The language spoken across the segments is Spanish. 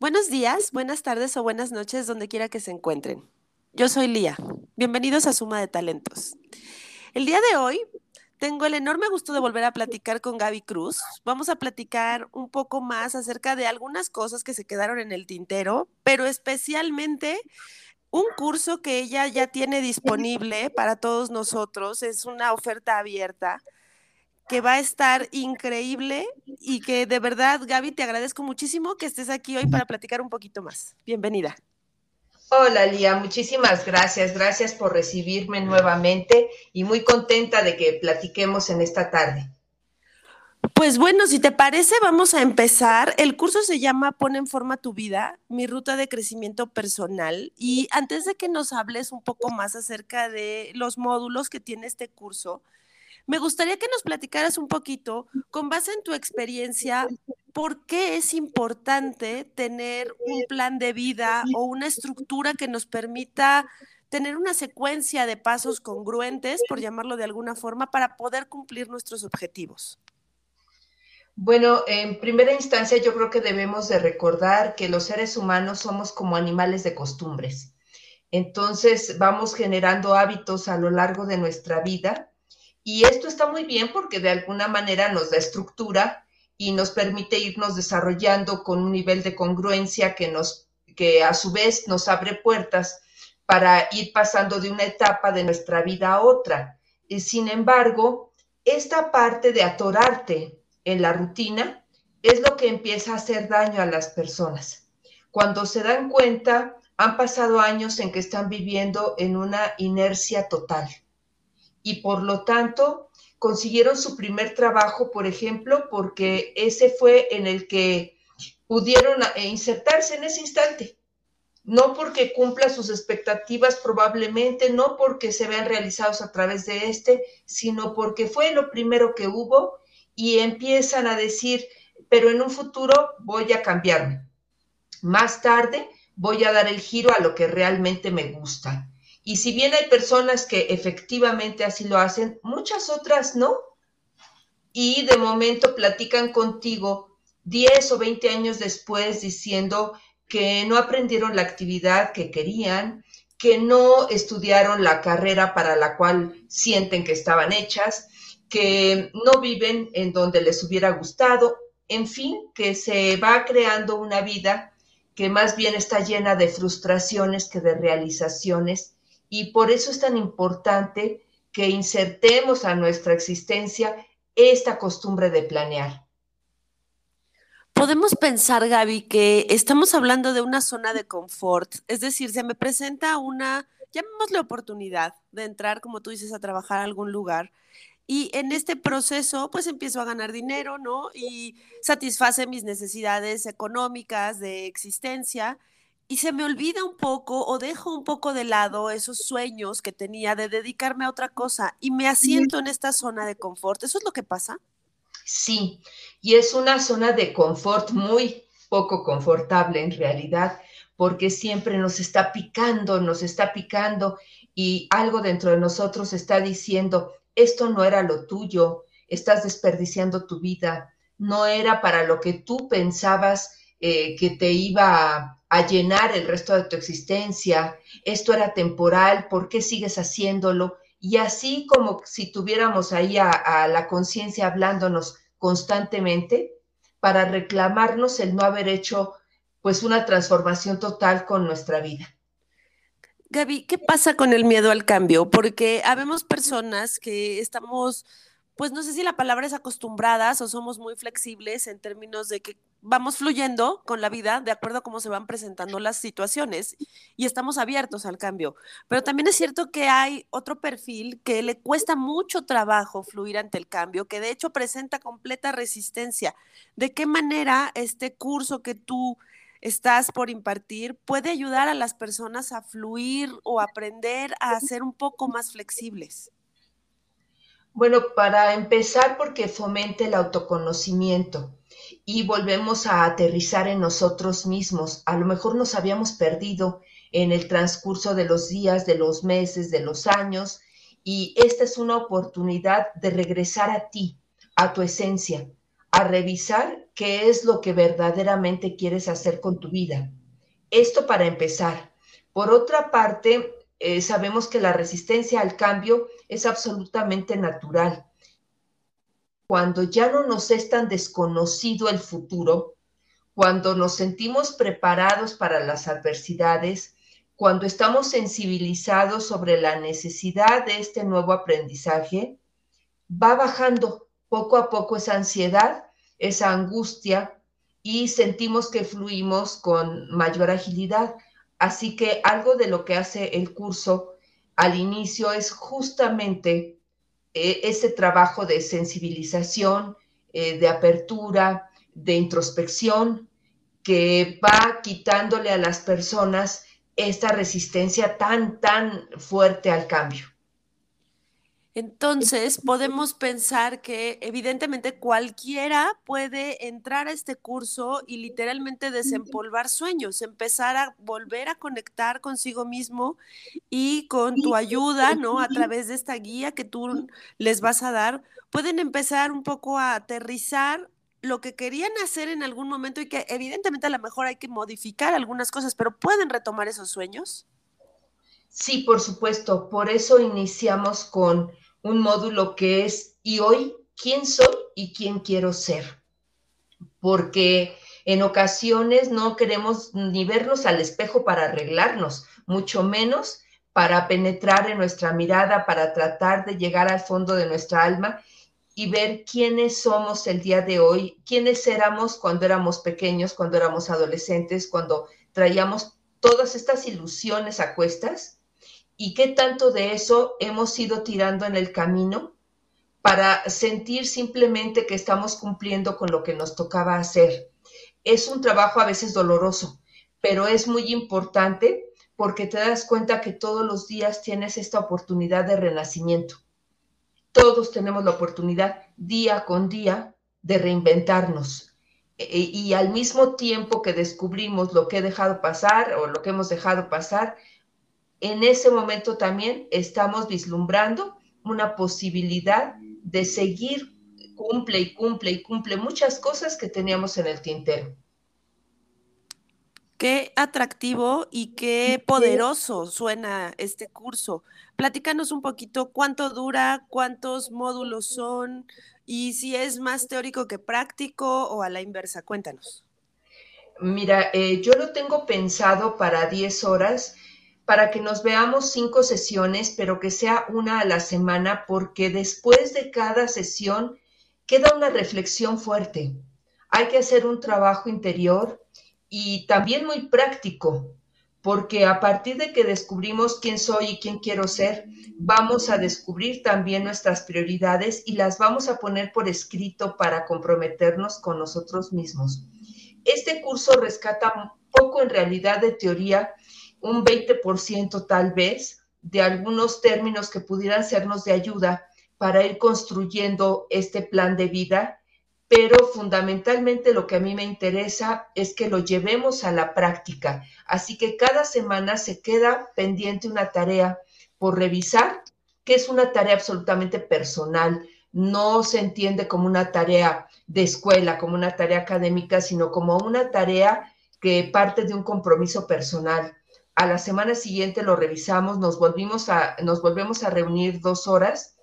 Buenos días, buenas tardes o buenas noches, donde quiera que se encuentren. Yo soy Lía. Bienvenidos a Suma de Talentos. El día de hoy tengo el enorme gusto de volver a platicar con Gaby Cruz. Vamos a platicar un poco más acerca de algunas cosas que se quedaron en el tintero, pero especialmente un curso que ella ya tiene disponible para todos nosotros. Es una oferta abierta que va a estar increíble y que de verdad, Gaby, te agradezco muchísimo que estés aquí hoy para platicar un poquito más. Bienvenida. Hola Lía, muchísimas gracias. Gracias por recibirme nuevamente y muy contenta de que platiquemos en esta tarde. Pues bueno, si te parece, vamos a empezar. El curso se llama Pon en forma tu vida, mi ruta de crecimiento personal. Y antes de que nos hables un poco más acerca de los módulos que tiene este curso, me gustaría que nos platicaras un poquito, con base en tu experiencia, por qué es importante tener un plan de vida o una estructura que nos permita tener una secuencia de pasos congruentes, por llamarlo de alguna forma, para poder cumplir nuestros objetivos. Bueno, en primera instancia yo creo que debemos de recordar que los seres humanos somos como animales de costumbres. Entonces vamos generando hábitos a lo largo de nuestra vida y esto está muy bien porque de alguna manera nos da estructura y nos permite irnos desarrollando con un nivel de congruencia que nos que a su vez nos abre puertas para ir pasando de una etapa de nuestra vida a otra. Y sin embargo, esta parte de atorarte en la rutina es lo que empieza a hacer daño a las personas. Cuando se dan cuenta, han pasado años en que están viviendo en una inercia total y por lo tanto consiguieron su primer trabajo, por ejemplo, porque ese fue en el que pudieron eh, insertarse en ese instante. No porque cumpla sus expectativas probablemente, no porque se vean realizados a través de este, sino porque fue lo primero que hubo y empiezan a decir, pero en un futuro voy a cambiarme. Más tarde voy a dar el giro a lo que realmente me gusta. Y si bien hay personas que efectivamente así lo hacen, muchas otras no. Y de momento platican contigo 10 o 20 años después diciendo que no aprendieron la actividad que querían, que no estudiaron la carrera para la cual sienten que estaban hechas, que no viven en donde les hubiera gustado, en fin, que se va creando una vida que más bien está llena de frustraciones que de realizaciones y por eso es tan importante que insertemos a nuestra existencia esta costumbre de planear. Podemos pensar, Gaby, que estamos hablando de una zona de confort, es decir, se me presenta una, llamémosle oportunidad de entrar, como tú dices, a trabajar a algún lugar. Y en este proceso, pues empiezo a ganar dinero, ¿no? Y satisface mis necesidades económicas de existencia y se me olvida un poco o dejo un poco de lado esos sueños que tenía de dedicarme a otra cosa y me asiento en esta zona de confort. ¿Eso es lo que pasa? Sí, y es una zona de confort muy poco confortable en realidad, porque siempre nos está picando, nos está picando y algo dentro de nosotros está diciendo, esto no era lo tuyo, estás desperdiciando tu vida, no era para lo que tú pensabas eh, que te iba a, llenar el resto de tu existencia, esto era temporal, ¿por qué sigues haciéndolo? Y así como si tuviéramos ahí a, la conciencia hablándonos constantemente para reclamarnos el no haber hecho pues una transformación total con nuestra vida. Gaby, ¿qué pasa con el miedo al cambio? Porque habemos personas que estamos, pues no sé si la palabra es acostumbradas o somos muy flexibles en términos de que vamos fluyendo con la vida de acuerdo a cómo se van presentando las situaciones y estamos abiertos al cambio. Pero también es cierto que hay otro perfil que le cuesta mucho trabajo fluir ante el cambio, que de hecho presenta completa resistencia. ¿De qué manera este curso que tú estás por impartir puede ayudar a las personas a fluir o aprender a ser un poco más flexibles? Bueno, para empezar, porque fomente el autoconocimiento y volvemos a aterrizar en nosotros mismos. A lo mejor nos habíamos perdido en el transcurso de los días, de los meses, de los años, y esta es una oportunidad de regresar a ti, a tu esencia, a revisar qué es lo que verdaderamente quieres hacer con tu vida. Esto para empezar. Por otra parte, eh, sabemos que la resistencia al cambio es absolutamente natural. Cuando ya no nos es tan desconocido el futuro, cuando nos sentimos preparados para las adversidades, cuando estamos sensibilizados sobre la necesidad de este nuevo aprendizaje, va bajando poco a poco esa ansiedad, esa angustia y sentimos que fluimos con mayor agilidad. Así que algo de lo que hace el curso al inicio es justamente eh, ese trabajo de sensibilización, eh, de apertura, de introspección, que va quitándole a las personas esta resistencia tan, tan fuerte al cambio. Entonces, podemos pensar que evidentemente cualquiera puede entrar a este curso y literalmente desempolvar sueños, empezar a volver a conectar consigo mismo y con tu ayuda, ¿no? A través de esta guía que tú les vas a dar, pueden empezar un poco a aterrizar lo que querían hacer en algún momento y que evidentemente a lo mejor hay que modificar algunas cosas, pero pueden retomar esos sueños. Sí, por supuesto. Por eso iniciamos con un módulo que es ¿y hoy quién soy y quién quiero ser? Porque en ocasiones no queremos ni vernos al espejo para arreglarnos, mucho menos para penetrar en nuestra mirada, para tratar de llegar al fondo de nuestra alma y ver quiénes somos el día de hoy, quiénes éramos cuando éramos pequeños, cuando éramos adolescentes, cuando traíamos todas estas ilusiones a cuestas y qué tanto de eso hemos ido tirando en el camino para sentir simplemente que estamos cumpliendo con lo que nos tocaba hacer. Es un trabajo a veces doloroso, pero es muy importante porque te das cuenta que todos los días tienes esta oportunidad de renacimiento. Todos tenemos la oportunidad día con día de reinventarnos. E, y al mismo tiempo que descubrimos lo que he dejado pasar o lo que hemos dejado pasar, en ese momento también estamos vislumbrando una posibilidad de seguir cumple y cumple y cumple muchas cosas que teníamos en el tintero. Qué atractivo y qué poderoso suena este curso. Platícanos un poquito cuánto dura, cuántos módulos son y si es más teórico que práctico o a la inversa. Cuéntanos. Mira, eh, yo lo tengo pensado para 10 horas para que nos veamos cinco sesiones, pero que sea una a la semana, porque después de cada sesión queda una reflexión fuerte. Hay que hacer un trabajo interior y también muy práctico, porque a partir de que descubrimos quién soy y quién quiero ser, vamos a descubrir también nuestras prioridades y las vamos a poner por escrito para comprometernos con nosotros mismos. Este curso rescata poco en realidad de teoría un 20% tal vez de algunos términos que pudieran sernos de ayuda para ir construyendo este plan de vida, pero fundamentalmente lo que a mí me interesa es que lo llevemos a la práctica. Así que cada semana se queda pendiente una tarea por revisar, que es una tarea absolutamente personal. No se entiende como una tarea de escuela, como una tarea académica, sino como una tarea que parte de un compromiso personal a la semana siguiente lo revisamos, nos, volvimos a, nos volvemos a reunir dos horas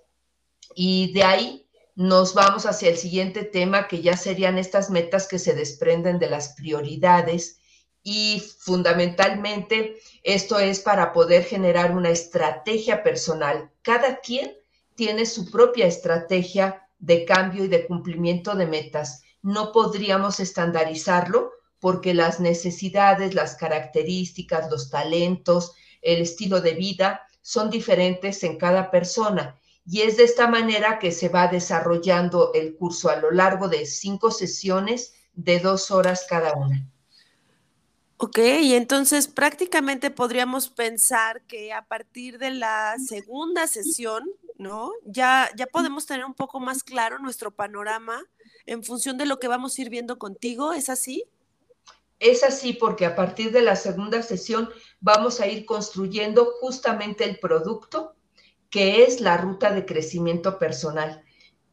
y de ahí nos vamos hacia el siguiente tema, que ya serían estas metas que se desprenden de las prioridades y fundamentalmente esto es para poder generar una estrategia personal. Cada quien tiene su propia estrategia de cambio y de cumplimiento de metas. No podríamos estandarizarlo porque las necesidades, las características, los talentos, el estilo de vida son diferentes en cada persona. Y es de esta manera que se va desarrollando el curso a lo largo de cinco sesiones de dos horas cada una. Ok, y entonces prácticamente podríamos pensar que a partir de la segunda sesión, ¿no? Ya, ya podemos tener un poco más claro nuestro panorama en función de lo que vamos a ir viendo contigo, ¿es así? Es así porque a partir de la segunda sesión vamos a ir construyendo justamente el producto que es la ruta de crecimiento personal.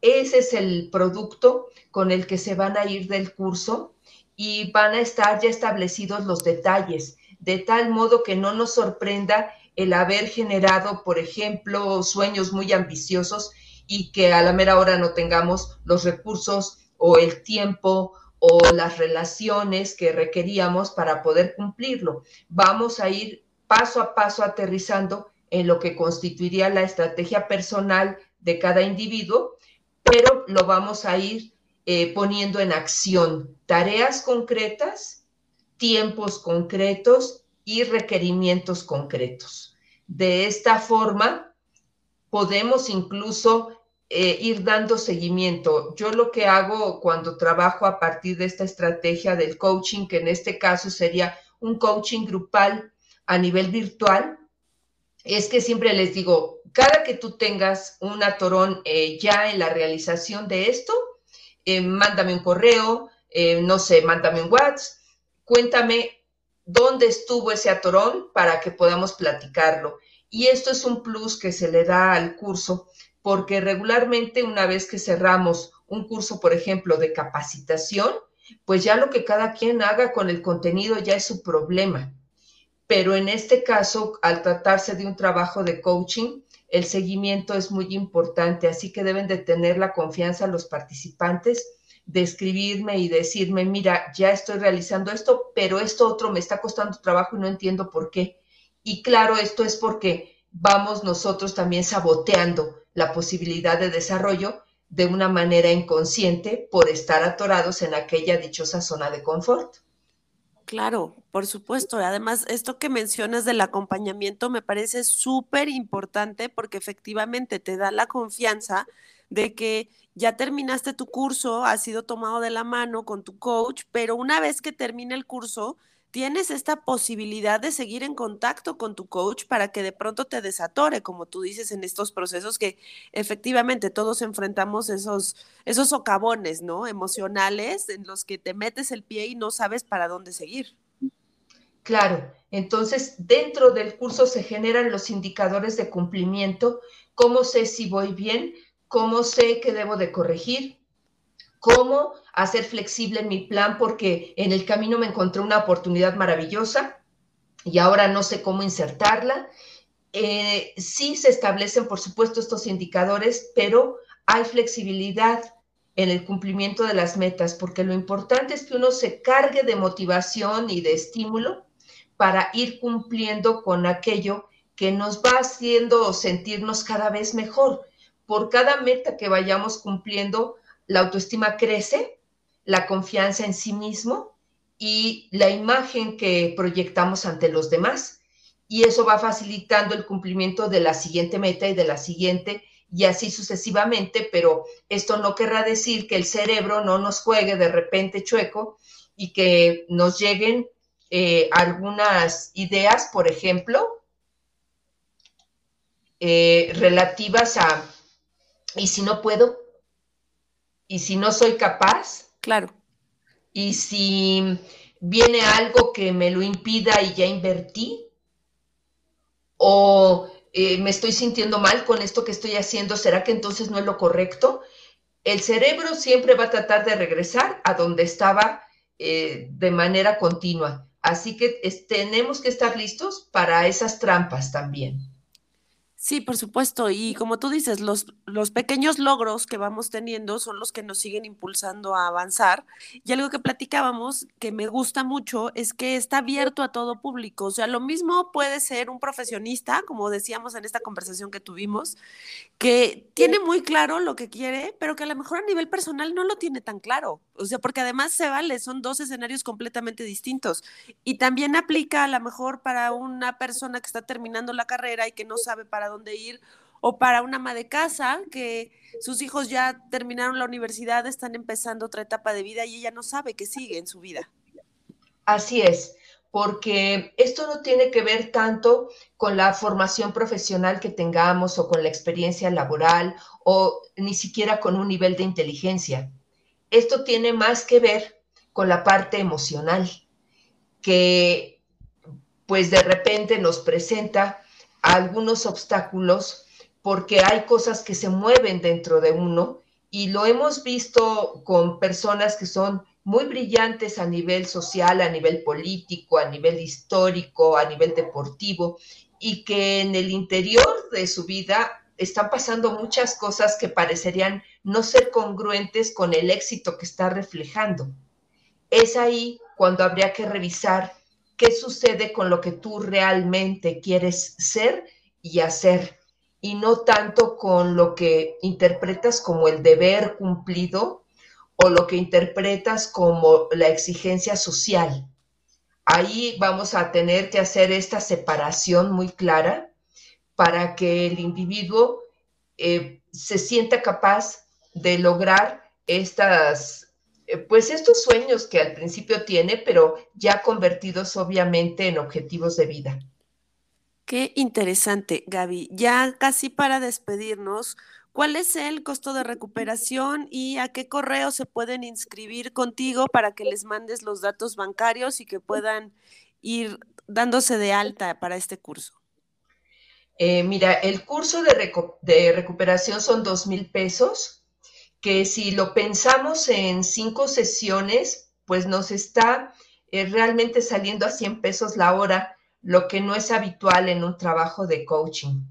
ese es el producto con el que se van a ir del curso y van a estar ya establecidos los detalles, de tal modo que no nos sorprenda el haber generado, por ejemplo, sueños muy ambiciosos y que a la mera hora no tengamos los recursos o el tiempo o las relaciones que requeríamos para poder cumplirlo. Vamos a ir paso a paso aterrizando en lo que constituiría la estrategia personal de cada individuo, pero lo vamos a ir eh, poniendo en acción tareas concretas, tiempos concretos y requerimientos concretos. De esta forma, podemos incluso eh, ir dando seguimiento. Yo lo que hago cuando trabajo a partir de esta estrategia del coaching, que en este caso sería un coaching grupal a nivel virtual, es que siempre les digo, cada que tú tengas un atorón eh, ya en la realización de esto, eh, mándame un correo, no sé, mándame un WhatsApp, cuéntame dónde estuvo ese atorón para que podamos platicarlo. Y esto es un plus que se le da al curso porque regularmente una vez que cerramos un curso, por ejemplo, de capacitación, pues ya lo que cada quien haga con el contenido ya es su problema. Pero en este caso, al tratarse de un trabajo de coaching, el seguimiento es muy importante, así que deben de tener la confianza los participantes de escribirme y decirme, mira, ya estoy realizando esto, pero esto otro me está costando trabajo y no entiendo por qué. Y claro, esto es porque vamos nosotros también saboteando la posibilidad de desarrollo de una manera inconsciente por estar atorados en aquella dichosa zona de confort. Claro, por supuesto. Además, esto que mencionas del acompañamiento me parece súper importante porque efectivamente te da la confianza de que ya terminaste tu curso, has sido tomado de la mano con tu coach, pero una vez que termine el curso, tienes esta posibilidad de seguir en contacto con tu coach para que de pronto te desatore, como tú dices, en estos procesos que efectivamente todos enfrentamos esos, esos socavones, ¿no? Emocionales en los que te metes el pie y no sabes para dónde seguir. Claro, entonces dentro del curso se generan los indicadores de cumplimiento, cómo sé si voy bien, cómo sé que debo de corregir, cómo hacer flexible mi plan porque en el camino me encontré una oportunidad maravillosa y ahora no sé cómo insertarla. Eh, sí se establecen, por supuesto, estos indicadores, pero hay flexibilidad en el cumplimiento de las metas, porque lo importante es que uno se cargue de motivación y de estímulo para ir cumpliendo con aquello que nos va haciendo sentirnos cada vez mejor. Por cada meta que vayamos cumpliendo, la autoestima crece, la confianza en sí mismo y la imagen que proyectamos ante los demás. Y eso va facilitando el cumplimiento de la siguiente meta y de la siguiente y así sucesivamente, pero esto no querrá decir que el cerebro no nos juegue de repente chueco y que nos lleguen eh, algunas ideas, por ejemplo, eh, relativas a, ¿y si no puedo? Y si no soy capaz. Claro. Y si viene algo que me lo impida y ya invertí, o eh, me estoy sintiendo mal con esto que estoy haciendo, ¿será que entonces no es lo correcto? El cerebro siempre va a tratar de regresar a donde estaba eh, de manera continua. Así que tenemos que estar listos para esas trampas también. Sí, por supuesto. Y como tú dices, los, los pequeños logros que vamos teniendo son los que nos siguen impulsando a avanzar. Y algo que platicábamos que me gusta mucho es que está abierto a todo público. O sea, lo mismo puede ser un profesionista, como decíamos en esta conversación que tuvimos, que tiene muy claro lo que quiere, pero que a lo mejor a nivel personal no lo tiene tan claro. O sea, porque además se vale, son dos escenarios completamente distintos. Y también aplica a lo mejor para una persona que está terminando la carrera y que no sabe para dónde ir, o para una ama de casa que sus hijos ya terminaron la universidad, están empezando otra etapa de vida y ella no sabe qué sigue en su vida. Así es, porque esto no tiene que ver tanto con la formación profesional que tengamos o con la experiencia laboral o ni siquiera con un nivel de inteligencia. Esto tiene más que ver con la parte emocional, que pues de repente nos presenta algunos obstáculos porque hay cosas que se mueven dentro de uno y lo hemos visto con personas que son muy brillantes a nivel social, a nivel político, a nivel histórico, a nivel deportivo, y que en el interior de su vida están pasando muchas cosas que parecerían no ser congruentes con el éxito que está reflejando. Es ahí cuando habría que revisar qué sucede con lo que tú realmente quieres ser y hacer, y no tanto con lo que interpretas como el deber cumplido o lo que interpretas como la exigencia social. Ahí vamos a tener que hacer esta separación muy clara para que el individuo eh, se sienta capaz de lograr estas, pues estos sueños que al principio tiene, pero ya convertidos obviamente en objetivos de vida. Qué interesante, Gaby. Ya casi para despedirnos, ¿cuál es el costo de recuperación y a qué correo se pueden inscribir contigo para que les mandes los datos bancarios y que puedan ir dándose de alta para este curso? Eh, mira, el curso de, de recuperación son dos mil pesos, que si lo pensamos en cinco sesiones, pues nos está eh, realmente saliendo a 100 pesos la hora, lo que no es habitual en un trabajo de coaching.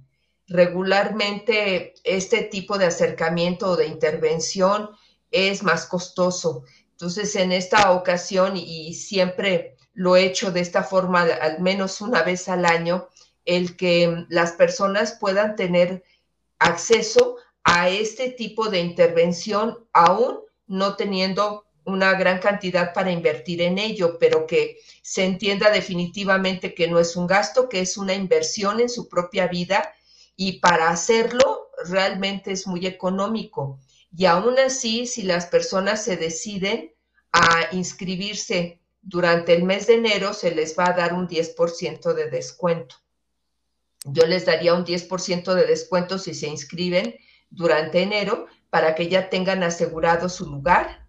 Regularmente este tipo de acercamiento o de intervención es más costoso. Entonces, en esta ocasión, y siempre lo he hecho de esta forma, al menos una vez al año, el que las personas puedan tener acceso a este tipo de intervención, aún no teniendo una gran cantidad para invertir en ello, pero que se entienda definitivamente que no es un gasto, que es una inversión en su propia vida y para hacerlo realmente es muy económico. Y aún así, si las personas se deciden a inscribirse durante el mes de enero, se les va a dar un 10% de descuento. Yo les daría un 10% de descuento si se inscriben durante enero para que ya tengan asegurado su lugar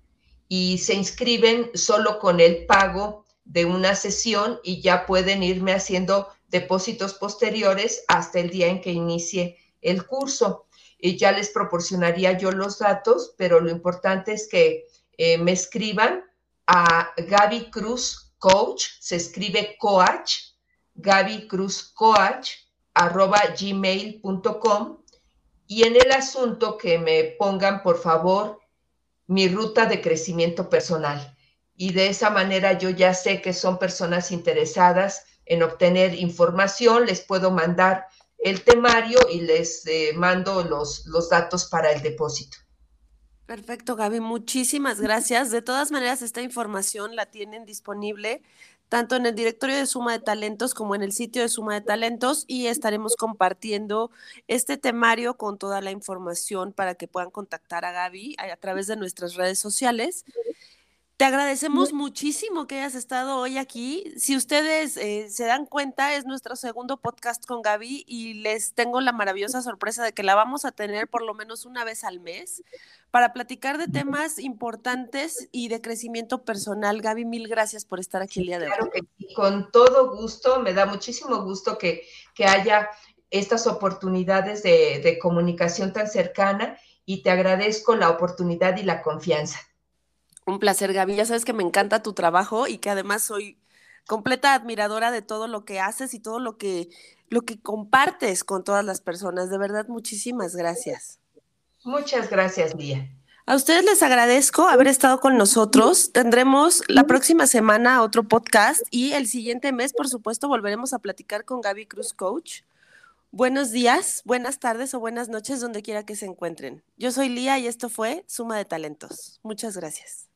y se inscriben solo con el pago de una sesión y ya pueden irme haciendo depósitos posteriores hasta el día en que inicie el curso. Y ya les proporcionaría yo los datos, pero lo importante es que eh, me escriban a Gaby Cruz Coach, se escribe Coach, Gaby Cruz Coach, arroba gmail.com y en el asunto que me pongan, por favor, mi ruta de crecimiento personal. Y de esa manera yo ya sé que son personas interesadas en obtener información, les puedo mandar el temario y les eh, mando los, los datos para el depósito. Perfecto, Gaby. Muchísimas gracias. De todas maneras, esta información la tienen disponible tanto en el directorio de Suma de Talentos como en el sitio de Suma de Talentos y estaremos compartiendo este temario con toda la información para que puedan contactar a Gaby a, través de nuestras redes sociales. Te agradecemos muchísimo que hayas estado hoy aquí. Si ustedes eh, se dan cuenta, es nuestro segundo podcast con Gaby y les tengo la maravillosa sorpresa de que la vamos a tener por lo menos una vez al mes para platicar de temas importantes y de crecimiento personal. Gaby, mil gracias por estar aquí el día de hoy. Claro que sí, con todo gusto, me da muchísimo gusto que, que haya estas oportunidades de, de comunicación tan cercana y te agradezco la oportunidad y la confianza. Un placer, Gaby. Ya sabes que me encanta tu trabajo y que además soy completa admiradora de todo lo que haces y todo lo que, lo que compartes con todas las personas. De verdad, muchísimas gracias. Muchas gracias, Lía. A ustedes les agradezco haber estado con nosotros. Tendremos la próxima semana otro podcast y el siguiente mes, por supuesto, volveremos a platicar con Gaby Cruz Coach. Buenos días, buenas tardes o buenas noches, donde quiera que se encuentren. Yo soy Lía y esto fue Suma de Talentos. Muchas gracias.